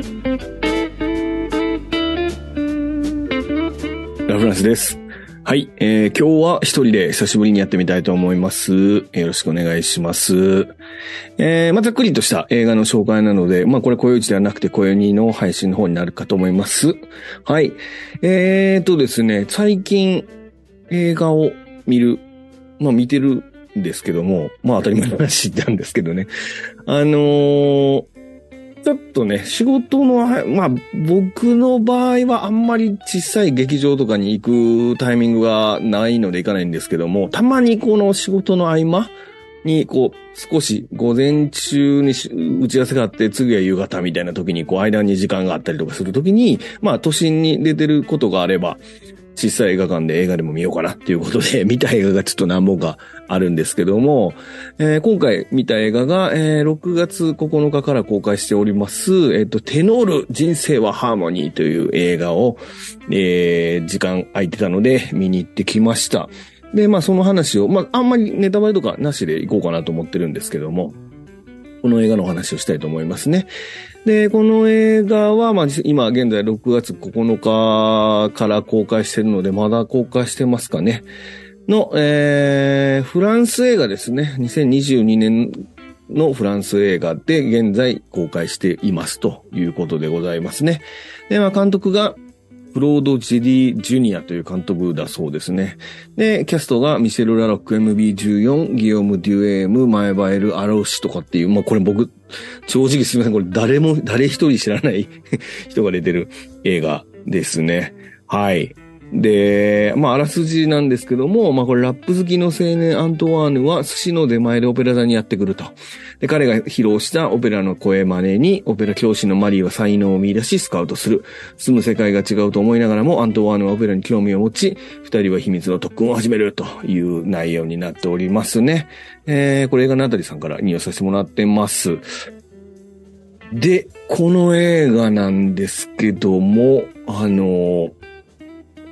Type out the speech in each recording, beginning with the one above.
ラフランスです。はい、えー、今日は一人で久しぶりにやってみたいと思います。よろしくお願いします。えー、まあ、ざっくりとした映画の紹介なので、まあ、これ、声打ちではなくて、声にの配信の方になるかと思います。はい。えーとですね、最近、映画を見る、まあ、見てるんですけども、まあ、当たり前の話なんですけどね。あのーちょっとね、仕事の、まあ、僕の場合はあんまり小さい劇場とかに行くタイミングがないので行かないんですけども、たまにこの仕事の合間に、こう、少し午前中に打ち合わせがあって、次は夕方みたいな時に、こう、間に時間があったりとかする時に、まあ、都心に出てることがあれば、小さい映画館で映画でも見ようかなっていうことで、見た映画がちょっと何本かあるんですけども、えー今回見た映画が、えー6月9日から公開しております、えっ、と、テノール人生はハーモニーという映画を、えー時間空いてたので見に行ってきました。で、まあその話を、まああんまりネタバレとかなしでいこうかなと思ってるんですけども、この映画の話をしたいと思いますね。で、この映画は、まあ、今現在6月9日から公開してるので、まだ公開してますかね。の、えー、フランス映画ですね。2022年のフランス映画で現在公開していますということでございますね。で、まあ、監督が、ブロード・ジェリー・ジュニアという監督だそうですね。で、キャストがミシェル・ラロック、MB14、ギオム・デュエーム、マエバエル・アロシとかっていう、まあこれ僕、正直すみません、これ誰も、誰一人知らない 人が出てる映画ですね。はい。で、まあ、あらすじなんですけども、まあ、これラップ好きの青年アントワーヌは寿司の出前でオペラ座にやってくると。で、彼が披露したオペラの声真似に、オペラ教師のマリーは才能を見出しスカウトする。住む世界が違うと思いながらも、アントワーヌはオペラに興味を持ち、二人は秘密の特訓を始めるという内容になっておりますね。えー、これ映画のあたりさんから引用させてもらってます。で、この映画なんですけども、あの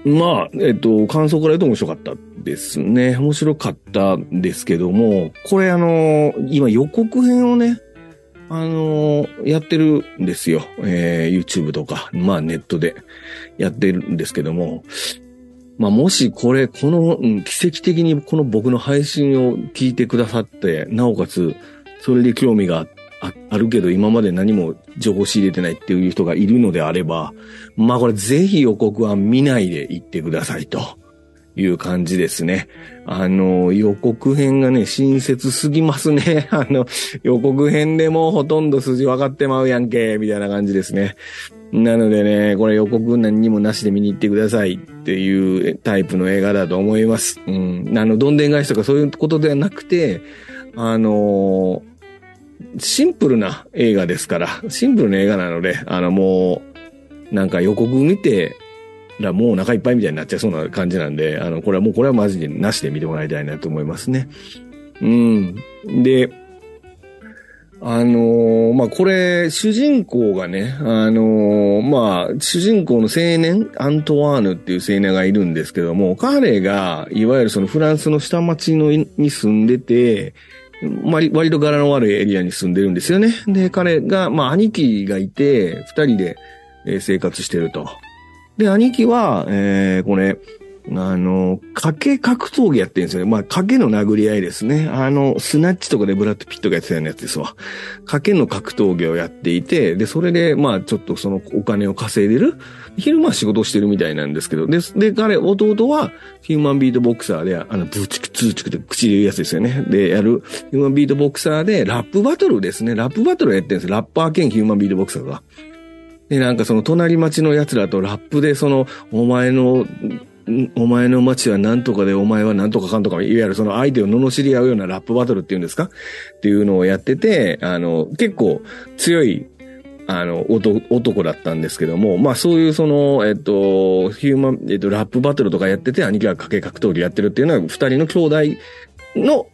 まあ、えっと、感想から言うと面白かったですね。面白かったんですけども、これあの、今予告編をね、あの、やってるんですよ。えー YouTube とか、まあネットでやってるんですけども、まあもしこれ、この、うん奇跡的にこの僕の配信を聞いてくださって、なおかつ、それで興味があっああるけど、今まで何も情報仕入れてないっていう人がいるのであれば、まあこれぜひ予告は見ないで行ってくださいという感じですね。あの、予告編がね、親切すぎますね。あの、予告編でもほとんど筋分かってまうやんけ、みたいな感じですね。なのでね、これ予告何にもなしで見に行ってくださいっていうタイプの映画だと思います。うん。あの、どんでん返しとかそういうことではなくて、あのシンプルな映画ですから、シンプルな映画なので、あのもう、なんか予告見て、らもうお腹いっぱいみたいになっちゃいそうな感じなんで、あの、これはもうこれはマジでなしで見てもらいたいなと思いますね。うん。で、あのーまあ、これ、主人公がね、あのーまあ、主人公の青年、アントワーヌっていう青年がいるんですけども、彼が、いわゆるそのフランスの下町のに住んでて、割割と柄の悪いエリアに住んでるんですよね。で、彼が、まあ、兄貴がいて、二人で生活してると。で、兄貴は、えー、これ、あの、賭け格闘技やってるんですよね。まあ、賭けの殴り合いですね。あの、スナッチとかでブラッド・ピットがやってたようなやつですわ。賭けの格闘技をやっていて、で、それで、まあ、ちょっとそのお金を稼いでる。昼間は仕事してるみたいなんですけど、で、で、彼、弟は、ヒューマンビートボクサーで、あの、ブーチク、ツーチクって口で言うやつですよね。で、やる、ヒューマンビートボクサーで、ラップバトルですね。ラップバトルやってるんですラッパー兼ヒューマンビートボクサーが。で、なんかその隣町の奴らとラップでその、お前の、お前の街は何とかでお前は何とかかんとか、いわゆるその相手を罵り合うようなラップバトルっていうんですか？っていうのをやってて、あの、結構強い、あの、男男だったんですけども、まあそういうその、えっと、ヒューマン、えっと、ラップバトルとかやってて、兄貴が掛け格闘技やってるっていうのは、二人の兄弟の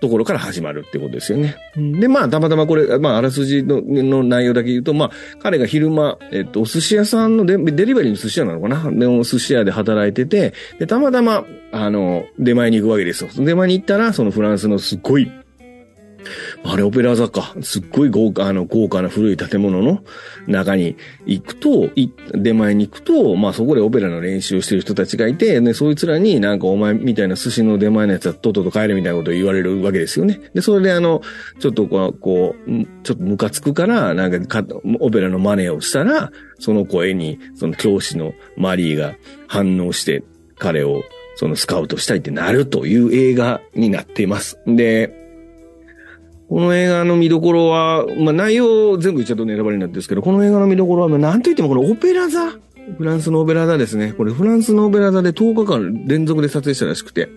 ところから始まるってことですよね。で、まあ、たまたまこれ、まあ、あらすじのの内容だけ言うと、まあ、彼が昼間、えっと、お寿司屋さんのデデリバリーの寿司屋なのかな？でも、寿司屋で働いてて、で、たまたま、あの、出前に行くわけですよ。出前に行ったら、そのフランスのすっごい、あれオペラ座か。すっごい豪華、あの、豪華な古い建物の中に行くと、出前に行くと、まあそこでオペラの練習してる人たちがいて、ね、そいつらになんかお前みたいな寿司の出前のやつはとっとと帰れみたいなことを言われるわけですよね。で、それであの、ちょっとこう、こうちょっとムカつくから、なんかオペラの真似をしたら、その声に、その教師のマリーが反応して、彼をそのスカウトしたいってなるという映画になっています。で、この映画の見どころは、まあ内容全部言っちゃうとネタバレになってるんですけど、この映画の見どころは、なんといってもこのオペラ座フランスのオペラ座ですね。これフランスのオペラ座で10日間連続で撮影したらしくて。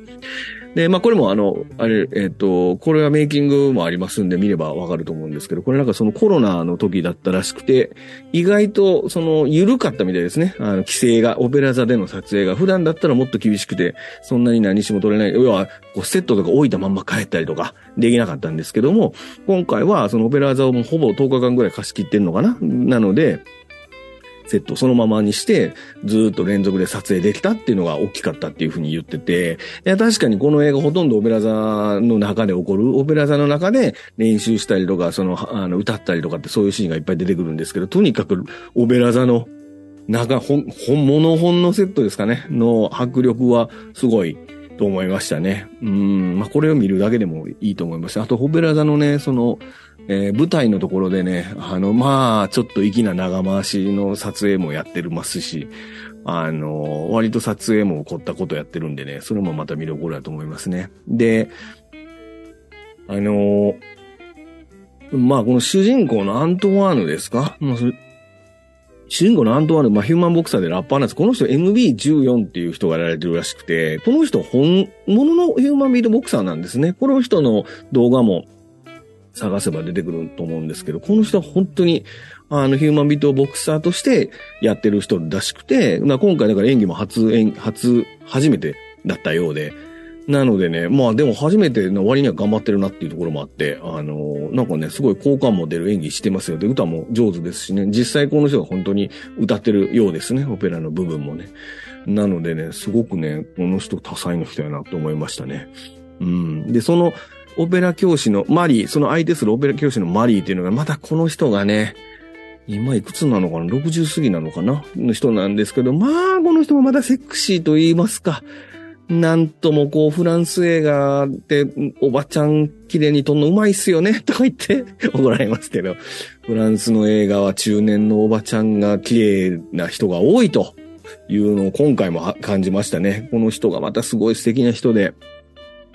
で、まあこれもあの、あれ、えっ、と、これはメイキングもありますんで見ればわかると思うんですけど、これなんかそのコロナの時だったらしくて、意外とその緩かったみたいですね。あの、規制が、オペラ座での撮影が普段だったらもっと厳しくて、そんなに何しも撮れない。要は、こうセットとか置いたまんま帰ったりとかできなかったんですけども、今回はそのオペラ座をもうほぼ10日間ぐらい貸し切ってんのかななので、セットそのままにして、ずっと連続で撮影できたっていうのが大きかったっていうふうに言ってて、いや、確かにこの映画ほとんどオペラ座の中で起こる、オペラ座の中で練習したりとか、その、あの、歌ったりとかってそういうシーンがいっぱい出てくるんですけど、とにかくオペラ座の中、本、本物本のセットですかね、の迫力はすごいと思いましたね。うん、まあ、これを見るだけでもいいと思います。あと、オペラ座のね、その、えー、舞台のところでね、あの、まあ、ちょっと粋な長回しの撮影もやってますし、あの、割と撮影も凝ったことやってるんでね、それもまた見どころだと思いますね。で、あの、まあ、この主人公のアントワーヌですか？まあ、主人公のアントワーヌ、まあ、ヒューマンボクサーでラッパーなんです。この人 MB14 っていう人がやられてるらしくて、この人本物のヒューマンビートボクサーなんですね。この人の動画も探せば出てくると思うんですけど、この人は本当に、あの、ヒューマンビートボクサーとしてやってる人らしくて、今回だから演技も初演、初、初めてだったようで、なのでね、まあでも初めての割には頑張ってるなっていうところもあって、あのー、なんかね、すごい好感も出る演技してますよ。で、歌も上手ですしね、実際この人が本当に歌ってるようですね、オペラの部分もね。なのでね、すごくね、この人多彩の人やなと思いましたね。うん。で、その、オペラ教師のマリー、その相手するオペラ教師のマリーっていうのが、またこの人がね、今いくつなのかな ?60 過ぎなのかな？の人なんですけど、まあ、この人もまだセクシーと言いますか。なんともこう、フランス映画で、おばちゃん綺麗に撮んのうまいっすよね、とか言って怒られますけど、フランスの映画は中年のおばちゃんが綺麗な人が多いというのを今回も感じましたね。この人がまたすごい素敵な人で、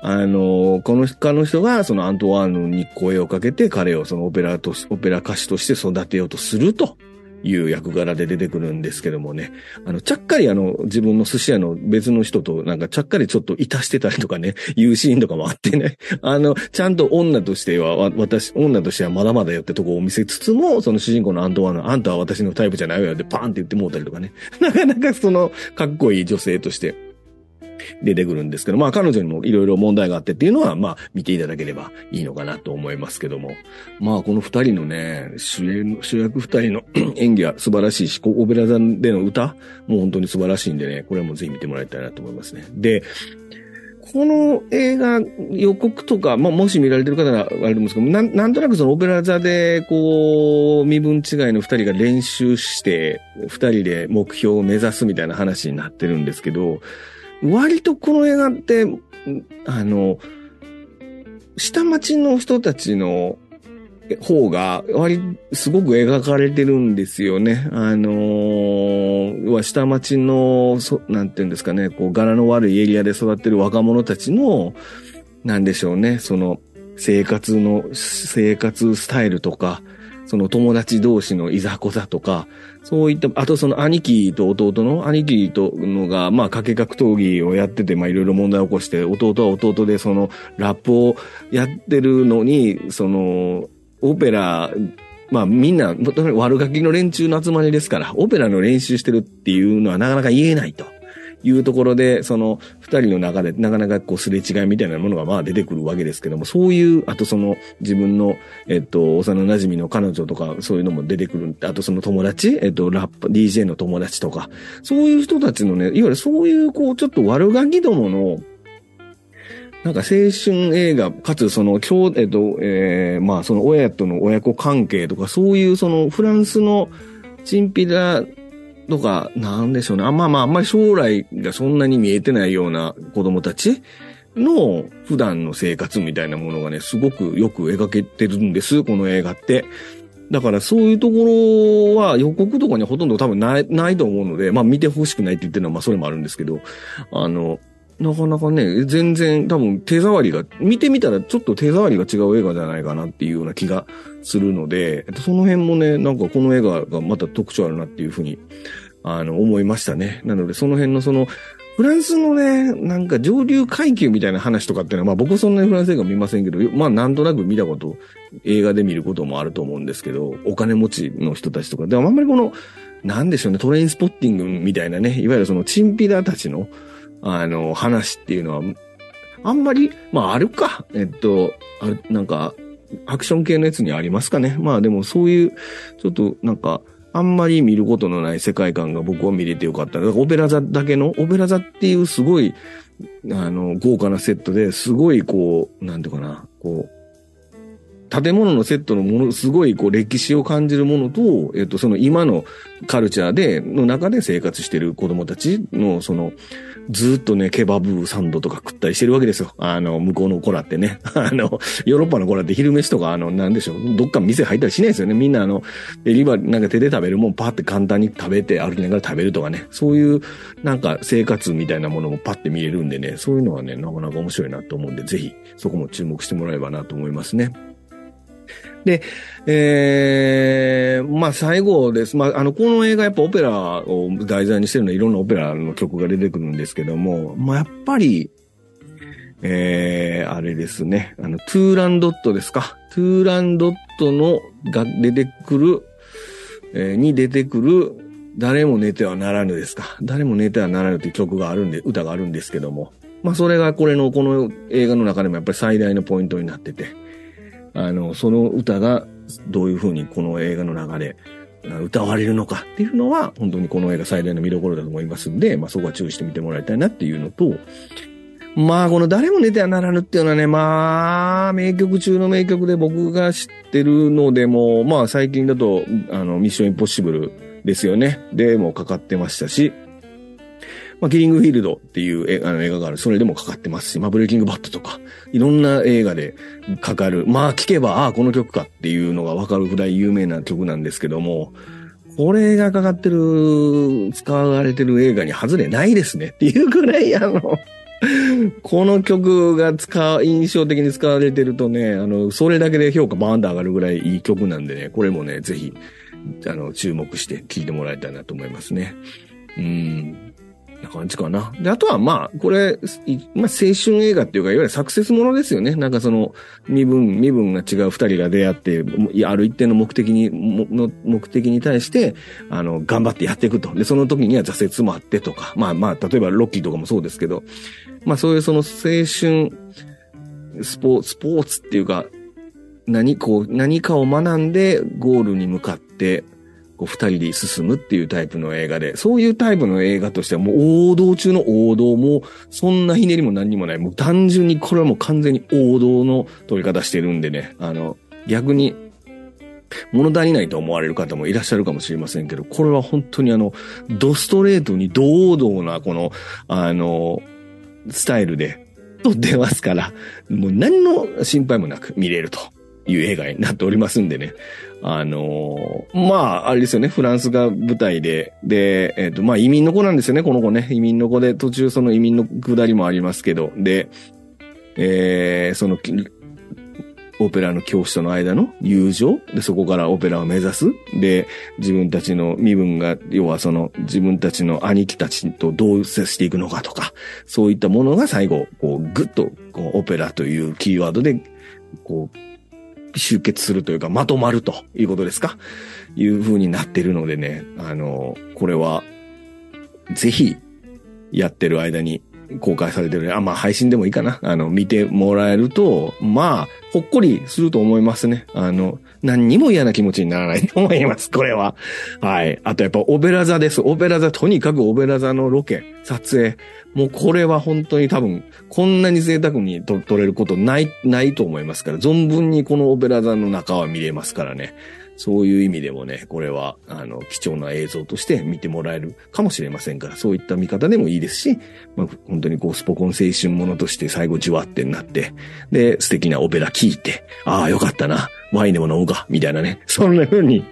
あの、この他の人がそのアントワーヌに声をかけて彼をそのオペラと、オペラ歌手として育てようとするという役柄で出てくるんですけどもね。あの、ちゃっかりあの、自分の寿司屋の別の人となんかちゃっかりちょっといたしてたりとかね、いうシーンとかもあってね。あの、ちゃんと女としては、私、女としてはまだまだよってとこを見せつつも、その主人公のアントワーヌ、あんたは私のタイプじゃないわよってパーンって言ってもうたりとかね。なかなかその、かっこいい女性として出てくるんですけど、まあ彼女にもいろいろ問題があってっていうのは、まあ見ていただければいいのかなと思いますけども。まあこの二人のね、主演、主役二人の 演技は素晴らしいし、オペラ座での歌も本当に素晴らしいんでね、これもぜひ見てもらいたいなと思いますね。で、この映画予告とか、まあ、もし見られてる方はあれるんですけど、なん、なんとなくそのオペラ座で、こう、身分違いの二人が練習して、二人で目標を目指すみたいな話になってるんですけど、割とこの映画って、あの、下町の人たちの方が、割、すごく描かれてるんですよね。あのー、下町の、そ、なんていうんですかね、こう、柄の悪いエリアで育ってる若者たちの、なんでしょうね、その、生活の、生活スタイルとか、その友達同士のいざこざとか、そういった、あとその兄貴と弟の、兄貴とのが、まあ、掛け格闘技をやってて、まあ、いろいろ問題を起こして、弟は弟でその、ラップをやってるのに、その、オペラ、まあみんな、悪ガキの連中の集まりですから、オペラの練習してるっていうのはなかなか言えないと。いうところで、その二人の中でなかなかこうすれ違いみたいなものがまあ出てくるわけですけども、そういう、あとその自分の、えっと、幼馴染の彼女とかそういうのも出てくる。あとその友達、えっと、ラップ、DJ の友達とか、そういう人たちのね、いわゆるそういうこうちょっと悪ガキどもの、なんか青春映画、かつその、今日、えっと、えー、まあその親との親子関係とか、そういうそのフランスのチンピラとか、なんでしょうね。あまあまあ、あんまり将来がそんなに見えてないような子供たちの普段の生活みたいなものがね、すごくよく描けてるんです、この映画って。だからそういうところは予告とかにほとんど多分ない、ないと思うので、まあ見てほしくないって言ってるのはまあそれもあるんですけど、あの、なかなかね、全然多分手触りが、見てみたらちょっと手触りが違う映画じゃないかなっていうような気がするので、その辺もね、なんかこの映画がまた特徴あるなっていうふうに、あの、思いましたね。なのでその辺のその、フランスのね、なんか上流階級みたいな話とかっていうのは、まあ僕そんなにフランス映画見ませんけど、まあなんとなく見たこと、映画で見ることもあると思うんですけど、お金持ちの人たちとか、でもあんまりこの、なんでしょうね、トレインスポッティングみたいなね、いわゆるそのチンピラたちの、あの、話っていうのは、あんまり、まああるか。えっと、あなんか、アクション系のやつにありますかね。まあでもそういう、ちょっとなんか、あんまり見ることのない世界観が僕は見れてよかった。だからオペラ座だけの、オペラ座っていうすごい、あの、豪華なセットですごいこう、なんていうかな、こう、建物のセットのもの、すごいこう歴史を感じるものと、えっと、その今のカルチャーで、の中で生活してる子供たちの、その、ずっとね、ケバブサンドとか食ったりしてるわけですよ。あの、向こうの子らってね。あの、ヨーロッパの子らって昼飯とか、あの、なんでしょう。どっか店入ったりしないですよね。みんなあの、デリバなんか手で食べるもんパって簡単に食べて歩きながら食べるとかね。そういう、なんか生活みたいなものもパって見れるんでね。そういうのはね、なかなか面白いなと思うんで、ぜひ、そこも注目してもらえばなと思いますね。で、えー、まあ最後です。まああの、この映画やっぱオペラを題材にしてるのはいろんなオペラの曲が出てくるんですけども、まあやっぱり、ええー、あれですね。あの、トゥーランドットですか？トゥーランドットのが出てくる、えー、に出てくる、誰も寝てはならぬですか？誰も寝てはならぬという曲があるんで、歌があるんですけども。まあそれがこれの、この映画の中でもやっぱり最大のポイントになってて。あの、その歌がどういうふうにこの映画の中で歌われるのかっていうのは、本当にこの映画最大の見どころだと思いますんで、まあそこは注意してみてもらいたいなっていうのと、まあこの誰も寝てはならぬっていうのはね、まあ名曲中の名曲で僕が知ってるのでも、まあ最近だと、あの、ミッションインポッシブルですよね。でもかかってましたし、まあ、キリングフィールドっていうあの映画がある。それでもかかってますし、まあ、ブレイキングバットとか、いろんな映画でかかる。まあ、聞けば、ああ、この曲かっていうのがわかるぐらい有名な曲なんですけども、これがかかってる、使われてる映画に外れないですねっていうくらい、あの、この曲が使う、印象的に使われてるとね、あの、それだけで評価バーンと上がるぐらいいい曲なんでね、これもね、ぜひ、あの、注目して聴いてもらいたいなと思いますね。うん。な感じかな。で、あとはまあ、これ、まあ、青春映画っていうか、いわゆるサクセスものですよね。なんかその、身分、身分が違う二人が出会って、ある一定の目的に、の目的に対して、あの、頑張ってやっていくと。で、その時には挫折もあってとか、まあまあ、例えばロッキーとかもそうですけど、まあそういうその青春、スポーツ、スポーツっていうか、何、こう、何かを学んでゴールに向かって、こう二人で進むっていうタイプの映画で、そういうタイプの映画としてはもう王道中の王道も、そんなひねりも何にもない。もう単純にこれはもう完全に王道の撮り方してるんでね、あの、逆に、物足りないと思われる方もいらっしゃるかもしれませんけど、これは本当にあの、ドストレートに堂々なこの、あの、スタイルで撮ってますから、もう何の心配もなく見れるという映画になっておりますんでね。あのー、まあ、あれですよね、フランスが舞台で、で、えっ、ー、と、まあ移民の子なんですよね、この子ね。移民の子で、途中その移民の下りもありますけど、で、えー、その、オペラの教師との間の友情で、そこからオペラを目指す。で、自分たちの身分が、要はその自分たちの兄貴たちとどう接していくのかとか、そういったものが最後、こう、ぐっと、こう、オペラというキーワードで、こう、集結するというか、まとまるということですか？いう風になってるのでね、あの、これは、ぜひ、やってる間に公開されてる、あ、まあ配信でもいいかな。あの、見てもらえると、まあ、ほっこりすると思いますね。あの、何にも嫌な気持ちにならないと思います、これは。はい。あとやっぱオペラ座です。オペラ座、とにかくオペラ座のロケ、撮影。もうこれは本当に多分、こんなに贅沢に撮れることない、ないと思いますから、存分にこのオペラ座の中は見れますからね。そういう意味でもね、これは、あの、貴重な映像として見てもらえるかもしれませんから、そういった見方でもいいですし、まあ、本当にこう、スポコン青春ものとして最後じわってなって、で、素敵なオペラ聞いて、ああ、よかったな、ワインでも飲むか、みたいなね。そんな風に、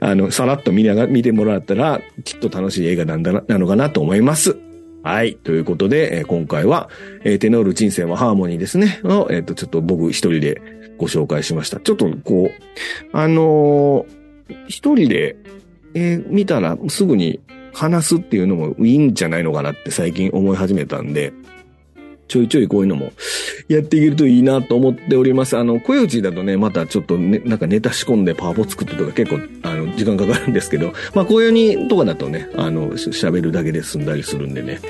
あの、さらっと見ながら、見てもらったら、きっと楽しい映画なんだな、なのかなと思います。はい。ということで、えー、今回は、えー、テノール人生はハーモニーですね。の、えっ、ー、と、ちょっと僕一人でご紹介しました。ちょっとこう、あのー、一人で、えー、見たらすぐに話すっていうのもいいんじゃないのかなって最近思い始めたんで、ちょいちょいこういうのもやっていけるといいなと思っております。あの、声打ちだとね、またちょっとね、なんかネタ仕込んでパワポ作ってとか結構、あの、時間かかるんですけど、まあ、こういうにとかだとね、あの、喋るだけで済んだりするんでね、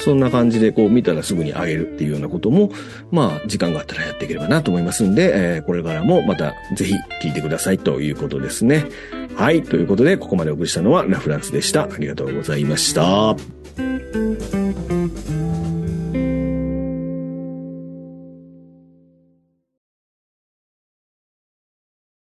そんな感じでこう見たらすぐにあげるっていうようなことも、まあ、時間があったらやっていければなと思いますんで、えー、これからもまたぜひ聞いてくださいということですね。はい。ということで、ここまでお送りしたのはラフランスでした。ありがとうございました。